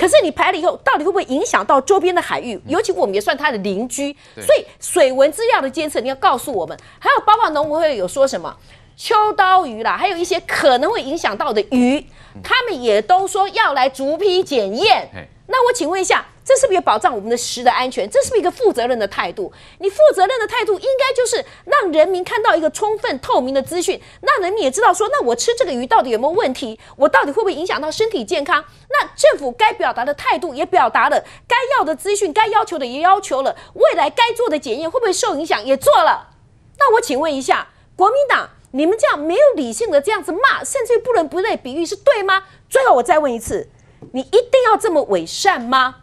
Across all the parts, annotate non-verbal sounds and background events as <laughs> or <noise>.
可是你排了以后，到底会不会影响到周边的海域？尤其我们也算它的邻居，所以水文资料的监测你要告诉我们。还有包括农委会有说什么秋刀鱼啦，还有一些可能会影响到的鱼，他们也都说要来逐批检验。那我请问一下。这是不是也保障我们的食的安全？这是不是一个负责任的态度？你负责任的态度应该就是让人民看到一个充分透明的资讯，让人民也知道说，那我吃这个鱼到底有没有问题？我到底会不会影响到身体健康？那政府该表达的态度也表达了，该要的资讯、该要求的也要求了，未来该做的检验会不会受影响也做了？那我请问一下，国民党，你们这样没有理性的这样子骂，甚至于不伦不类比喻是对吗？最后我再问一次，你一定要这么伪善吗？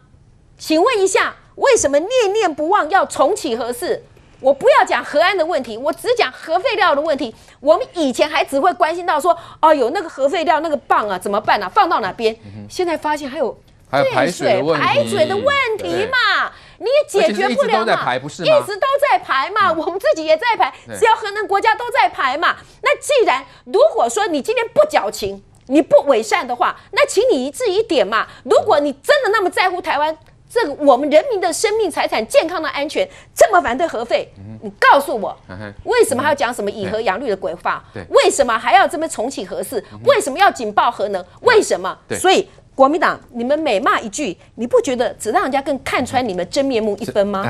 请问一下，为什么念念不忘要重启核四？我不要讲核安的问题，我只讲核废料的问题。我们以前还只会关心到说，哦，有那个核废料那个棒啊，怎么办啊？放到哪边？嗯、现在发现还有还有排水排水的问题嘛？你也解决不了嘛？一直都在排嘛？我们自己也在排，只要核能国家都在排嘛？那既然如果说你今天不矫情，你不伪善的话，那请你一致一点嘛。如果你真的那么在乎台湾，这个我们人民的生命财产健康的安全这么反对核废，你告诉我，为什么还要讲什么以核养绿的鬼话？为什么还要这么重启核四？为什么要警报核能？为什么？所以国民党，你们每骂一句，你不觉得只让人家更看穿你们真面目一分吗？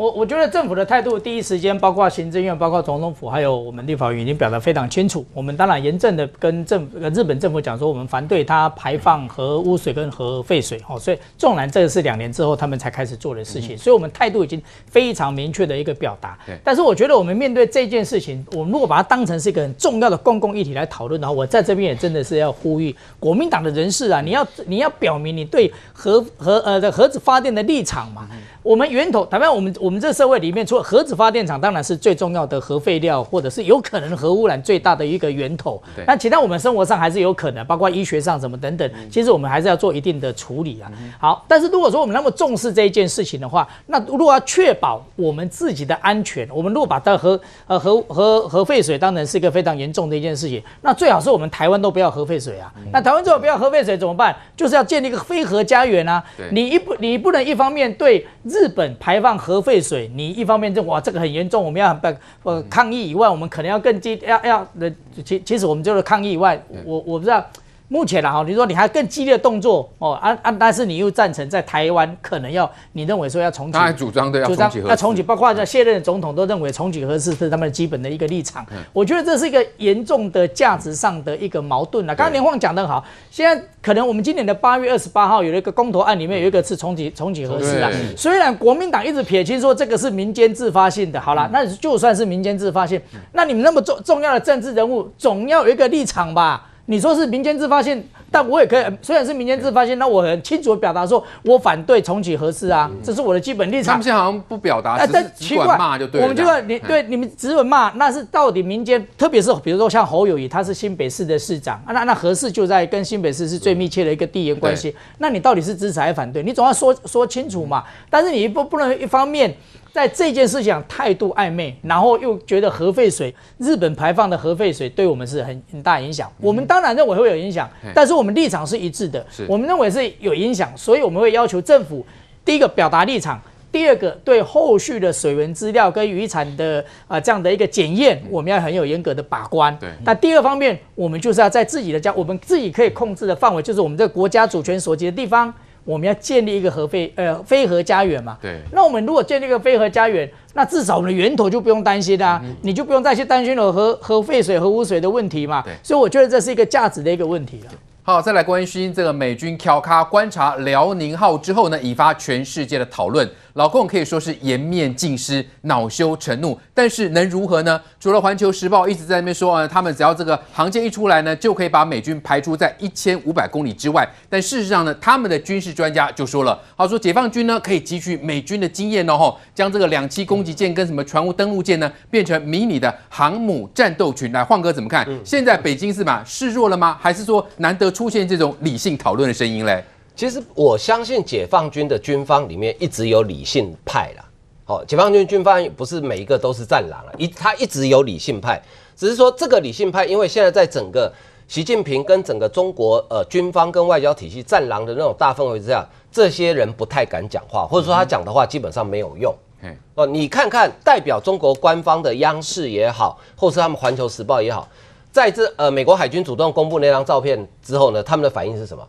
我我觉得政府的态度，第一时间包括行政院、包括总统府，还有我们立法院已经表达非常清楚。我们当然严正的跟政跟日本政府讲说，我们反对它排放核污水跟核废水。哦，所以 <laughs> 纵然这个是两年之后他们才开始做的事情，所以我们态度已经非常明确的一个表达。但是我觉得我们面对这件事情，我们如果把它当成是一个很重要的公共议题来讨论的话，我在这边也真的是要呼吁国民党的人士啊，你要你要表明你对核核呃的核子发电的立场嘛。我们源头，台湾我们我们这个社会里面，除了核子发电厂，当然是最重要的核废料，或者是有可能核污染最大的一个源头。对。那其他我们生活上还是有可能，包括医学上什么等等，其实我们还是要做一定的处理啊。好，但是如果说我们那么重视这一件事情的话，那如果要确保我们自己的安全，我们如果把它核呃核核核废水当然是一个非常严重的一件事情，那最好是我们台湾都不要核废水啊。那台湾最好不要核废水怎么办？就是要建立一个非核家园啊。你一不你不能一方面对。日本排放核废水，你一方面就哇这个很严重，我们要不呃抗议以外，我们可能要更激要要的其其实我们就是抗议以外，我我不知道。目前啦哈，你说你还更激烈的动作哦啊啊，但是你又赞成在台湾可能要，你认为说要重启，他还主张的要重启，要重启，包括在卸任的总统都认为重启核四是他们的基本的一个立场。我觉得这是一个严重的价值上的一个矛盾了。刚刚连晃讲的好，现在可能我们今年的八月二十八号有一个公投案，里面有一个是重启重启核四啊。虽然国民党一直撇清说这个是民间自发性的，好了，那就算是民间自发性，那你们那么重重要的政治人物总要有一个立场吧？你说是民间自发性，但我也可以，虽然是民间自发性，那我很清楚的表达说，我反对重启核四啊，这是我的基本立场。他们现在好像不表达，但奇怪骂就对了。我们就说你对你们只管骂，那是到底民间，特别是比如说像侯友谊，他是新北市的市长，那那核四就在跟新北市是最密切的一个地缘关系，那你到底是支持还是反对？你总要说说清楚嘛。但是你不不能一方面。在这件事情上态度暧昧，然后又觉得核废水，日本排放的核废水对我们是很很大影响。我们当然认为会有影响，但是我们立场是一致的。我们认为是有影响，所以我们会要求政府，第一个表达立场，第二个对后续的水文资料跟渔产的啊这样的一个检验，我们要很有严格的把关。对。那第二方面，我们就是要在自己的家，我们自己可以控制的范围，就是我们这个国家主权所及的地方。我们要建立一个核废呃非核家园嘛？对。那我们如果建立一个非核家园，那至少我们的源头就不用担心啦、啊，嗯、你就不用再去担心了核核废水、核污水的问题嘛。对。所以我觉得这是一个价值的一个问题了。好，再来关心这个美军调咖观察辽宁号之后呢，引发全世界的讨论。老共可以说是颜面尽失、恼羞成怒，但是能如何呢？除了《环球时报》一直在那边说啊，他们只要这个航舰一出来呢，就可以把美军排除在一千五百公里之外。但事实上呢，他们的军事专家就说了，他说解放军呢可以汲取美军的经验哦，将这个两栖攻击舰跟什么船坞登陆舰呢，变成迷你的航母战斗群。来，晃哥怎么看？现在北京是嘛示弱了吗？还是说难得出现这种理性讨论的声音嘞？其实我相信解放军的军方里面一直有理性派啦。哦，解放军军方不是每一个都是战狼啊，一他一直有理性派，只是说这个理性派，因为现在在整个习近平跟整个中国呃军方跟外交体系战狼的那种大氛围之下，这些人不太敢讲话，或者说他讲的话基本上没有用。嗯、哦，你看看代表中国官方的央视也好，或是他们环球时报也好，在这呃美国海军主动公布那张照片之后呢，他们的反应是什么？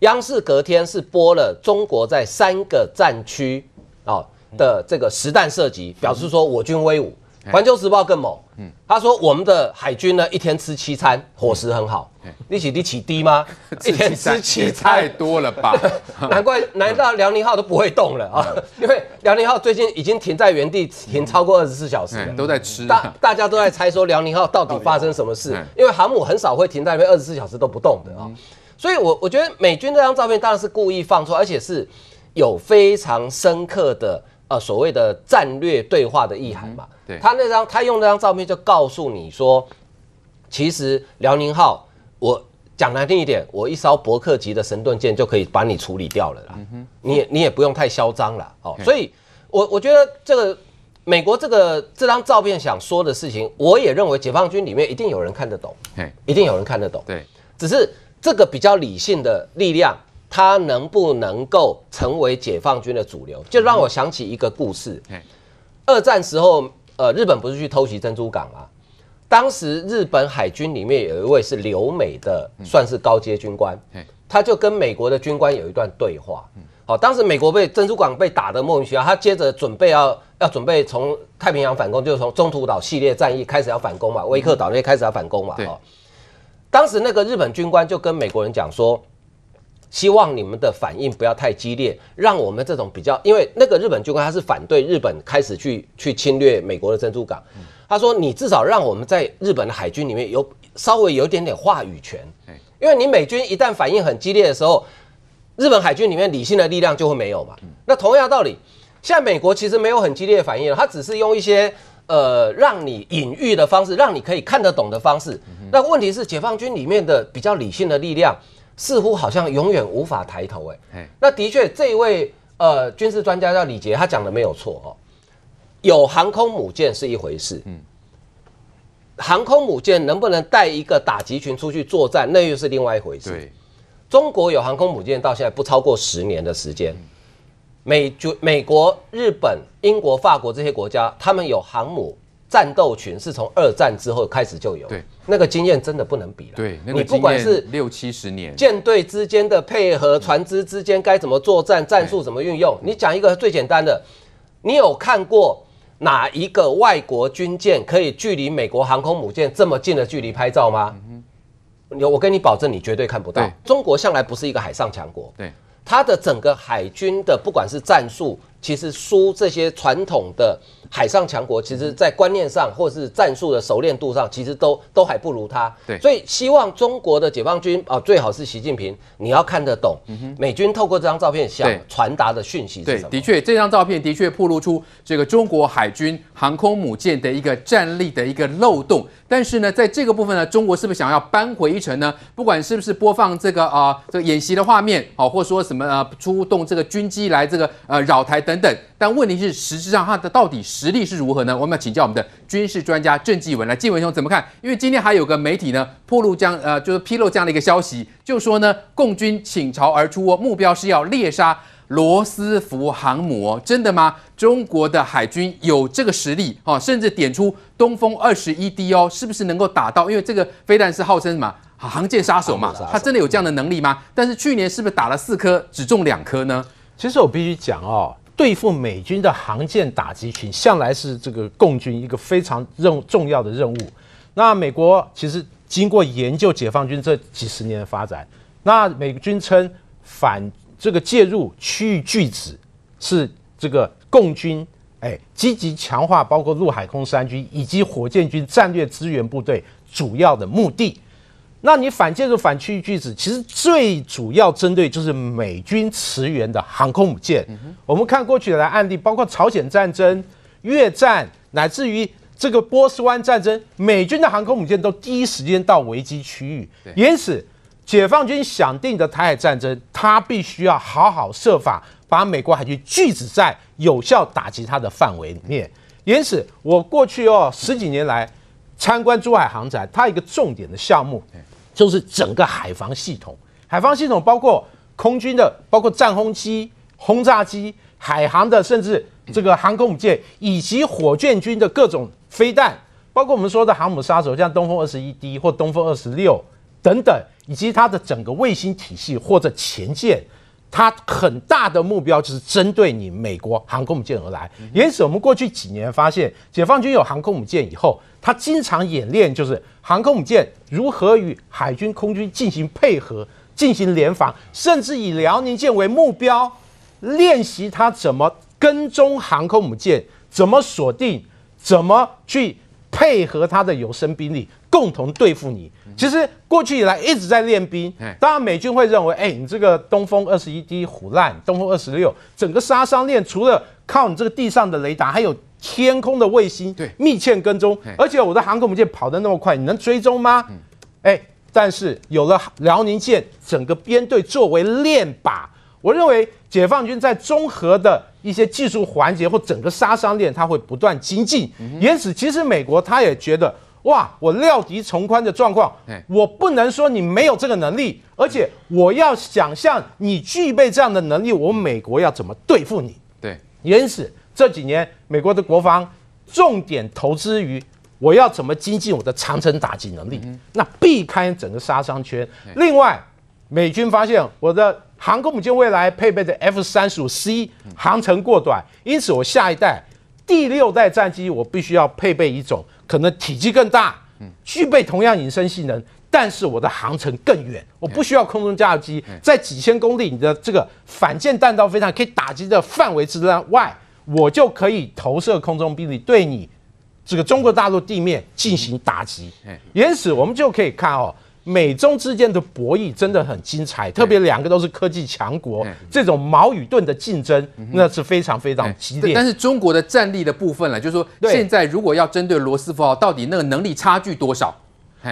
央视隔天是播了中国在三个战区啊的这个实弹射击，表示说我军威武。环球时报更猛，他说我们的海军呢一天吃七餐，伙食很好。你起你起低吗？<laughs> 一天吃七餐太多了吧？<laughs> 难怪 <laughs> 难道辽宁号都不会动了啊？因为辽宁号最近已经停在原地停超过二十四小时了，都在吃。大大家都在猜说辽宁号到底发生什么事？因为航母很少会停在那边二十四小时都不动的啊。所以我我觉得美军这张照片当然是故意放出，而且是有非常深刻的呃所谓的战略对话的意涵嘛。对他那张，他用那张照片就告诉你说，其实辽宁号，我讲难听一点，我一艘伯克级的神盾舰就可以把你处理掉了啦。你也你也不用太嚣张了哦。所以我我觉得这个美国这个这张照片想说的事情，我也认为解放军里面一定有人看得懂，一定有人看得懂。对，只是这个比较理性的力量，它能不能够成为解放军的主流，就让我想起一个故事。二战时候。呃，日本不是去偷袭珍珠港吗？当时日本海军里面有一位是留美的，算是高阶军官，他就跟美国的军官有一段对话。好，当时美国被珍珠港被打得莫名其妙，他接着准备要要准备从太平洋反攻，就是从中途岛系列战役开始要反攻嘛，威克岛那些开始要反攻嘛。哦，当时那个日本军官就跟美国人讲说。希望你们的反应不要太激烈，让我们这种比较，因为那个日本军官他是反对日本开始去去侵略美国的珍珠港，他说你至少让我们在日本的海军里面有稍微有一点点话语权，因为你美军一旦反应很激烈的时候，日本海军里面理性的力量就会没有嘛。那同样道理，现在美国其实没有很激烈的反应了，他只是用一些呃让你隐喻的方式，让你可以看得懂的方式。那问题是解放军里面的比较理性的力量。似乎好像永远无法抬头哎，那的确这一位呃军事专家叫李杰，他讲的没有错哦。有航空母舰是一回事，嗯，航空母舰能不能带一个打击群出去作战，那又是另外一回事。对中国有航空母舰到现在不超过十年的时间，美就美国、日本、英国、法国这些国家，他们有航母。战斗群是从二战之后开始就有，对，那个经验真的不能比了。对，那个、你不管是六七十年，舰队之间的配合，船只之间该怎么作战，战术怎么运用？你讲一个最简单的，你有看过哪一个外国军舰可以距离美国航空母舰这么近的距离拍照吗？嗯哼，我跟你保证，你绝对看不到。对中国向来不是一个海上强国，对，它的整个海军的不管是战术。其实输这些传统的海上强国，其实，在观念上或是战术的熟练度上，其实都都还不如他。对，所以希望中国的解放军啊，最好是习近平，你要看得懂美军透过这张照片想传达的讯息是什么？对，的确，这张照片的确暴露出这个中国海军航空母舰的一个战力的一个漏洞。但是呢，在这个部分呢，中国是不是想要扳回一城呢？不管是不是播放这个啊、呃、这个演习的画面，好，或者说什么呃出动这个军机来这个呃扰台等等。但问题是，实质上它的到底实力是如何呢？我们要请教我们的军事专家郑继文来，继文兄怎么看？因为今天还有个媒体呢，披露将呃就是披露这样的一个消息，就说呢，共军倾巢而出，目标是要猎杀罗斯福航母，真的吗？中国的海军有这个实力哦，甚至点出东风二十一 D 哦，是不是能够打到？因为这个飞弹是号称什么航舰杀手嘛，他真的有这样的能力吗？但是去年是不是打了四颗，只中两颗呢？其实我必须讲哦。对付美军的航舰打击群，向来是这个共军一个非常任重要的任务。那美国其实经过研究解放军这几十年的发展，那美军称反这个介入区域拒止是这个共军哎积极强化包括陆海空三军以及火箭军战略支援部队主要的目的。那你反介入、反区域拒止，其实最主要针对就是美军驰援的航空母舰。嗯、我们看过去的案例，包括朝鲜战争、越战，乃至于这个波斯湾战争，美军的航空母舰都第一时间到危机区域。因此，解放军想定的台海战争，他必须要好好设法把美国海军拒止在有效打击它的范围里面。因此，我过去哦十几年来参观珠海航展，它一个重点的项目。就是整个海防系统。海防系统包括空军的，包括战轰机、轰炸机、海航的，甚至这个航空母舰以及火箭军的各种飞弹，包括我们说的航母杀手，像东风二十一 D 或东风二十六等等，以及它的整个卫星体系或者潜舰。它很大的目标就是针对你美国航空母舰而来，因此我们过去几年发现，解放军有航空母舰以后，它经常演练就是航空母舰如何与海军、空军进行配合、进行联防，甚至以辽宁舰为目标练习它怎么跟踪航空母舰，怎么锁定，怎么去配合他的有生兵力。共同对付你。其实过去以来一直在练兵。当然，美军会认为，哎，你这个东风二十一 D 虎烂，东风二十六，整个杀伤链除了靠你这个地上的雷达，还有天空的卫星，对，密切跟踪。而且我的航空母舰跑得那么快，你能追踪吗？哎，但是有了辽宁舰整个编队作为练靶，我认为解放军在综合的一些技术环节或整个杀伤链，它会不断精进。因此，其实美国他也觉得。哇！我料敌从宽的状况，我不能说你没有这个能力，而且我要想象你具备这样的能力，我美国要怎么对付你？对，因此这几年美国的国防重点投资于我要怎么精进我的长城打击能力，那避开整个杀伤圈。另外，美军发现我的航空母舰未来配备的 F 三十五 C 航程过短，因此我下一代第六代战机我必须要配备一种。可能体积更大，具备同样隐身性能，但是我的航程更远，我不需要空中加油机，在几千公里你的这个反舰弹道飞弹可以打击的范围之外，我就可以投射空中兵力对你这个中国大陆地面进行打击。因此，我们就可以看哦。美中之间的博弈真的很精彩，特别两个都是科技强国，这种矛与盾的竞争那是非常非常激烈。但是中国的战力的部分呢，就是说现在如果要针对罗斯福号，到底那个能力差距多少？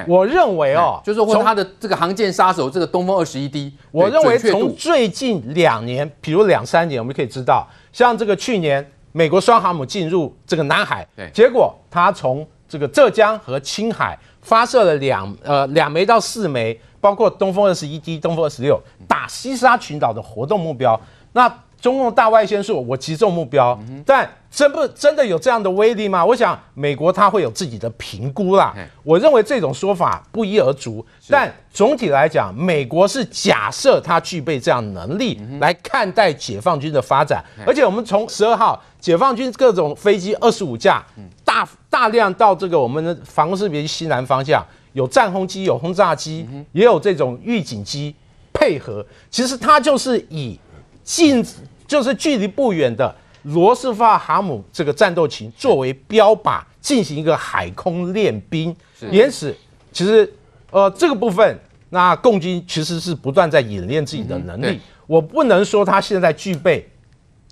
我认为哦，就是说他的这个航舰杀手这个东风二十一 D，我认为从最近两年，比如两三年，我们可以知道，像这个去年美国双航母进入这个南海，结果它从这个浙江和青海。发射了两呃两枚到四枚，包括东风二十一 D、东风二十六，打西沙群岛的活动目标。那中共大外宣说，我击中目标，但真不真的有这样的威力吗？我想美国他会有自己的评估啦。我认为这种说法不一而足，但总体来讲，美国是假设他具备这样能力来看待解放军的发展。而且我们从十二号解放军各种飞机二十五架。大大量到这个我们的防空识别西南方向，有战轰机，有轰炸机，也有这种预警机配合。其实它就是以近，就是距离不远的罗斯福号航母这个战斗群作为标靶，进行一个海空练兵。因此，其实呃这个部分，那共军其实是不断在演练自己的能力。我不能说他现在具备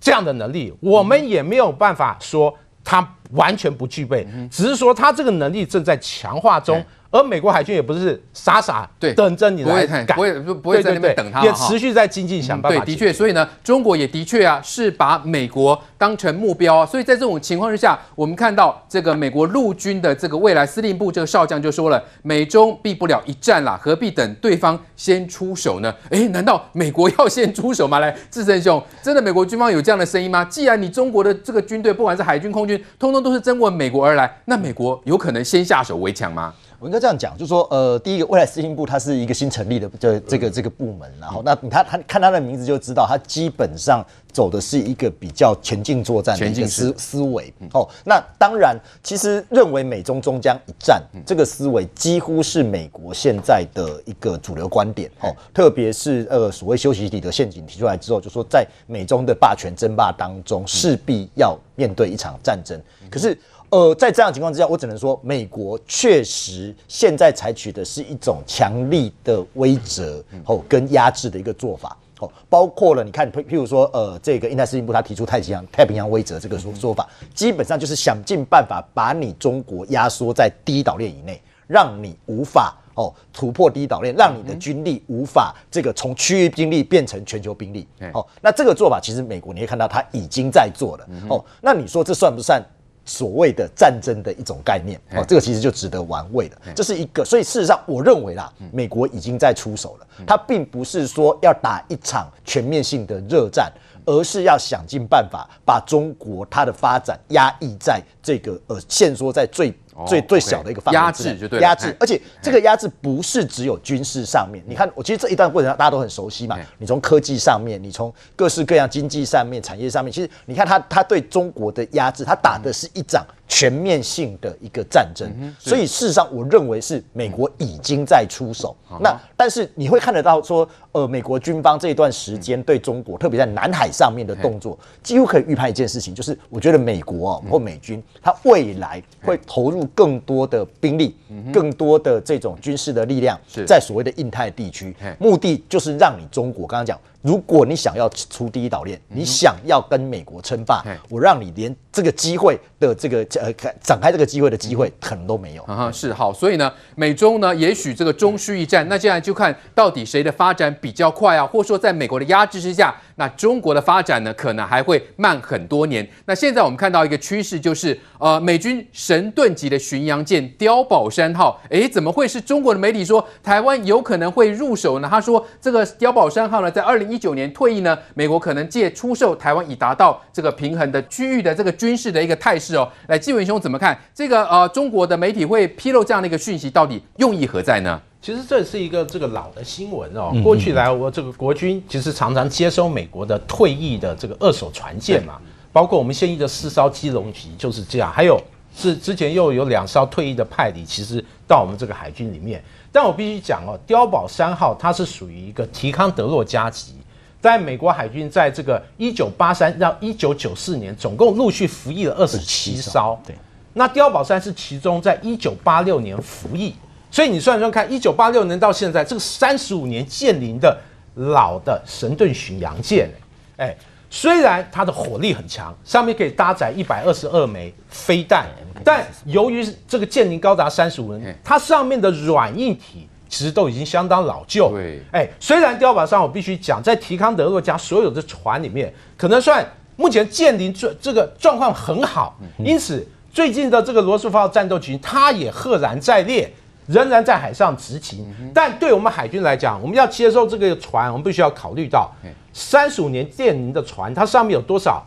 这样的能力，我们也没有办法说他。完全不具备，只是说他这个能力正在强化中。而美国海军也不是傻傻对等着你来赶，不会不会在那边等他，也持续在精进想办法。对，的确，所以呢，中国也的确啊是把美国当成目标啊。所以在这种情况之下，我们看到这个美国陆军的这个未来司令部这个少将就说了：“美中避不了一战啦，何必等对方先出手呢？”哎，难道美国要先出手吗？来，智胜兄，真的美国军方有这样的声音吗？既然你中国的这个军队，不管是海军、空军，通通都是争过美国而来，那美国有可能先下手为强吗？我应该这样讲，就是说，呃，第一个，未来司令部它是一个新成立的这这个这个部门，然后，那他他看他的名字就知道，他基本上走的是一个比较前进作战的一个思思维。哦，那当然，其实认为美中终将一战这个思维，几乎是美国现在的一个主流观点。哦，特别是呃所谓修昔底的陷阱提出来之后，就说在美中的霸权争霸当中，势必要面对一场战争。可是。呃，在这样的情况之下，我只能说，美国确实现在采取的是一种强力的威慑哦跟压制的一个做法哦，包括了你看，譬譬如说，呃，这个印太司令部他提出太平洋太平洋威慑这个说说法，基本上就是想尽办法把你中国压缩在第一岛链以内，让你无法哦突破第一岛链，让你的军力无法这个从区域兵力变成全球兵力哦。那这个做法其实美国你会看到他已经在做了哦。那你说这算不算？所谓的战争的一种概念哦，这个其实就值得玩味了。这是一个，所以事实上，我认为啦，美国已经在出手了。它并不是说要打一场全面性的热战，而是要想尽办法把中国它的发展压抑在这个呃限缩在最。最最小的一个范围压制就对压制，而且这个压制不是只有军事上面。你看，我其实这一段过程大家都很熟悉嘛。你从科技上面，你从各式各样经济上面、产业上面，其实你看他他对中国的压制，他打的是一场全面性的一个战争。所以事实上，我认为是美国已经在出手。那但是你会看得到说，呃，美国军方这一段时间对中国，特别在南海上面的动作，几乎可以预判一件事情，就是我觉得美国啊或美军，它未来会投入。更多的兵力，更多的这种军事的力量，在所谓的印太地区，目的就是让你中国刚刚讲。如果你想要出第一岛链，你想要跟美国称霸，我让你连这个机会的这个呃展开这个机会的机会可能都没有。啊，是好，所以呢，美中呢，也许这个中需一战。那接下来就看到底谁的发展比较快啊，或者说在美国的压制之下，那中国的发展呢，可能还会慢很多年。那现在我们看到一个趋势，就是呃，美军神盾级的巡洋舰碉堡山号，诶，怎么会是中国的媒体说台湾有可能会入手呢？他说这个碉堡山号呢，在二零一九年退役呢，美国可能借出售台湾，以达到这个平衡的区域的这个军事的一个态势哦。来，纪文兄怎么看这个呃中国的媒体会披露这样的一个讯息，到底用意何在呢？其实这是一个这个老的新闻哦。过去来我这个国军其实常常接收美国的退役的这个二手船舰嘛，包括我们现役的四艘基隆级就是这样，还有是之前又有两艘退役的派里，其实到我们这个海军里面。但我必须讲哦，碉堡三号它是属于一个提康德洛加级。在美国海军，在这个一九八三到一九九四年，总共陆续服役了二十七艘。对，那碉堡三是其中，在一九八六年服役。所以你算算看，一九八六年到现在，这个三十五年建龄的老的神盾巡洋舰，哎，虽然它的火力很强，上面可以搭载一百二十二枚飞弹，但由于这个建龄高达三十五年，它上面的软硬体。其实都已经相当老旧。对，哎，虽然碉堡上我必须讲，在提康德洛加所有的船里面，可能算目前舰龄这这个状况很好。因此，最近的这个罗斯福号战斗群，它也赫然在列，仍然在海上执勤。但对我们海军来讲，我们要接受这个船，我们必须要考虑到三十五年舰龄的船，它上面有多少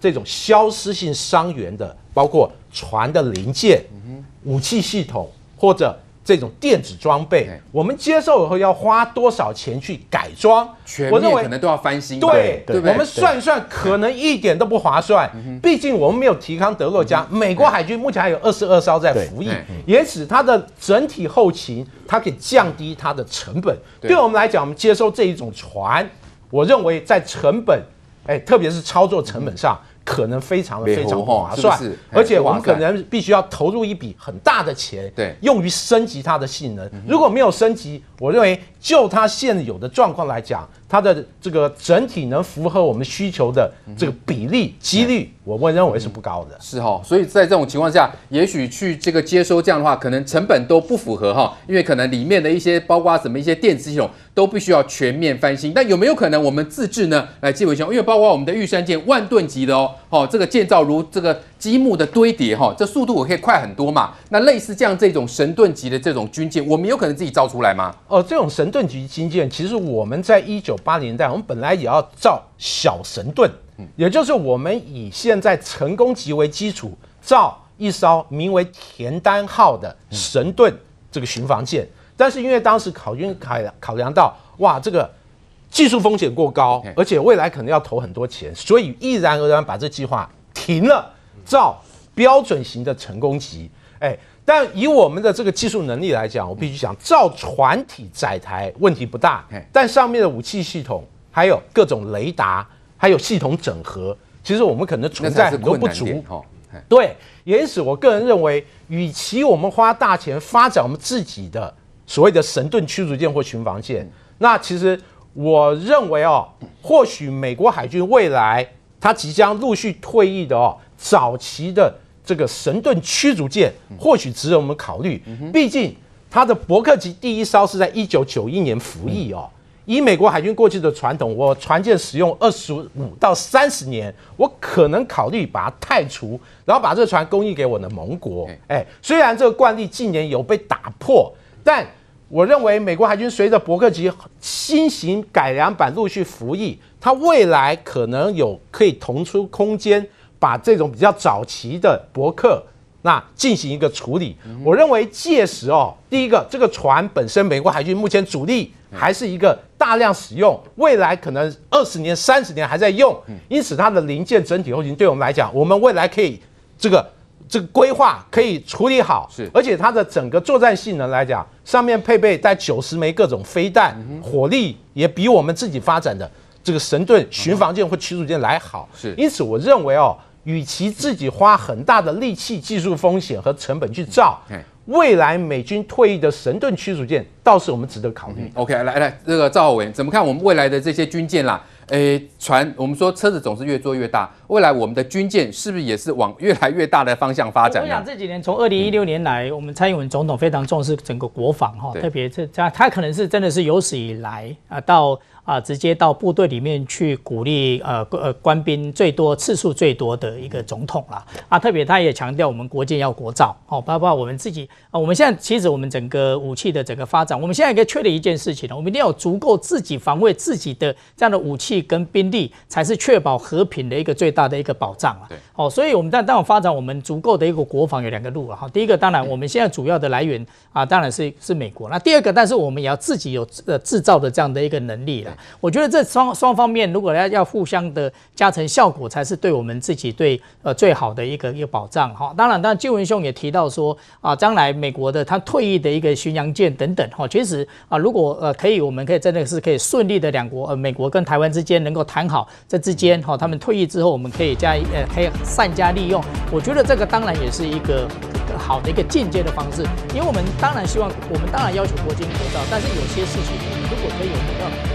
这种消失性伤员的，包括船的零件、武器系统或者。这种电子装备，我们接受以后要花多少钱去改装？我认为可能都要翻新。对，对，我们算一算，可能一点都不划算。毕竟我们没有提康德洛加，美国海军目前还有二十二艘在服役，也使它的整体后勤，它可以降低它的成本。对我们来讲，我们接收这一种船，我认为在成本，哎，特别是操作成本上。可能非常的非常划算，而且我们可能必须要投入一笔很大的钱，对，用于升级它的性能。如果没有升级，我认为就它现有的状况来讲，它的这个整体能符合我们需求的这个比例几率，我会认为是不高的。是哈，所以在这种情况下，也许去这个接收这样的话，可能成本都不符合哈，因为可能里面的一些包括什么一些电子系统都必须要全面翻新。但有没有可能我们自制呢？来，纪伟兄，因为包括我们的玉山舰万吨级的哦，哦，这个建造如这个。积木的堆叠，哈，这速度我可以快很多嘛？那类似这样这种神盾级的这种军舰，我们有可能自己造出来吗？哦，这种神盾级军舰，其实我们在一九八零年代，我们本来也要造小神盾，也就是我们以现在成功级为基础，造一艘名为田单号的神盾这个巡防舰。但是因为当时考军考考量到，哇，这个技术风险过高，而且未来可能要投很多钱，所以毅然而然把这计划停了。造标准型的成功级，哎，但以我们的这个技术能力来讲，我必须讲，造船体载台问题不大，但上面的武器系统，还有各种雷达，还有系统整合，其实我们可能存在很多不足。对，因此我个人认为，与其我们花大钱发展我们自己的所谓的神盾驱逐舰或巡防舰，那其实我认为哦，或许美国海军未来它即将陆续退役的哦。早期的这个神盾驱逐舰或许值得我们考虑，毕竟它的伯克级第一艘是在一九九一年服役哦，以美国海军过去的传统，我船舰使用二十五到三十年，我可能考虑把它汰除，然后把这个船供应给我的盟国。哎，虽然这个惯例近年有被打破，但我认为美国海军随着伯克级新型改良版陆续服役，它未来可能有可以腾出空间，把这种比较早期的博客那进行一个处理。我认为届时哦，第一个这个船本身，美国海军目前主力。还是一个大量使用，未来可能二十年、三十年还在用，因此它的零件整体后勤对我们来讲，我们未来可以这个这个规划可以处理好，是，而且它的整个作战性能来讲，上面配备在九十枚各种飞弹，火力也比我们自己发展的这个神盾巡防舰或驱逐舰来好，是，因此我认为哦，与其自己花很大的力气、技术风险和成本去造。未来美军退役的神盾驱逐舰倒是我们值得考虑。OK，来来，这个赵浩伟怎么看我们未来的这些军舰啦？诶，船我们说车子总是越做越大，未来我们的军舰是不是也是往越来越大的方向发展？我想这几年从二零一六年来，我们蔡英文总统非常重视整个国防哈，特别这他他可能是真的是有史以来啊到。啊，直接到部队里面去鼓励呃呃官兵最多次数最多的一个总统了啊，特别他也强调我们国建要国造哦，包括我们自己啊，我们现在其实我们整个武器的整个发展，我们现在一个确定一件事情呢，我们一定要有足够自己防卫自己的这样的武器跟兵力，才是确保和平的一个最大的一个保障啊。对，哦，所以我们在当然发展我们足够的一个国防有两个路了哈，第一个当然我们现在主要的来源啊，当然是是美国，那第二个但是我们也要自己有呃制造的这样的一个能力了。我觉得这双双方面，如果要要互相的加成效果，才是对我们自己对呃最好的一个一个保障哈。当然，当然，静文兄也提到说啊，将来美国的他退役的一个巡洋舰等等哈，其实啊，如果呃可以，我们可以真的是可以顺利的两国呃美国跟台湾之间能够谈好这之间哈，他们退役之后，我们可以加呃可以善加利用。我觉得这个当然也是一个好的一个间接的方式，因为我们当然希望我们当然要求国舰国造，但是有些事情如果可以有比较。快的。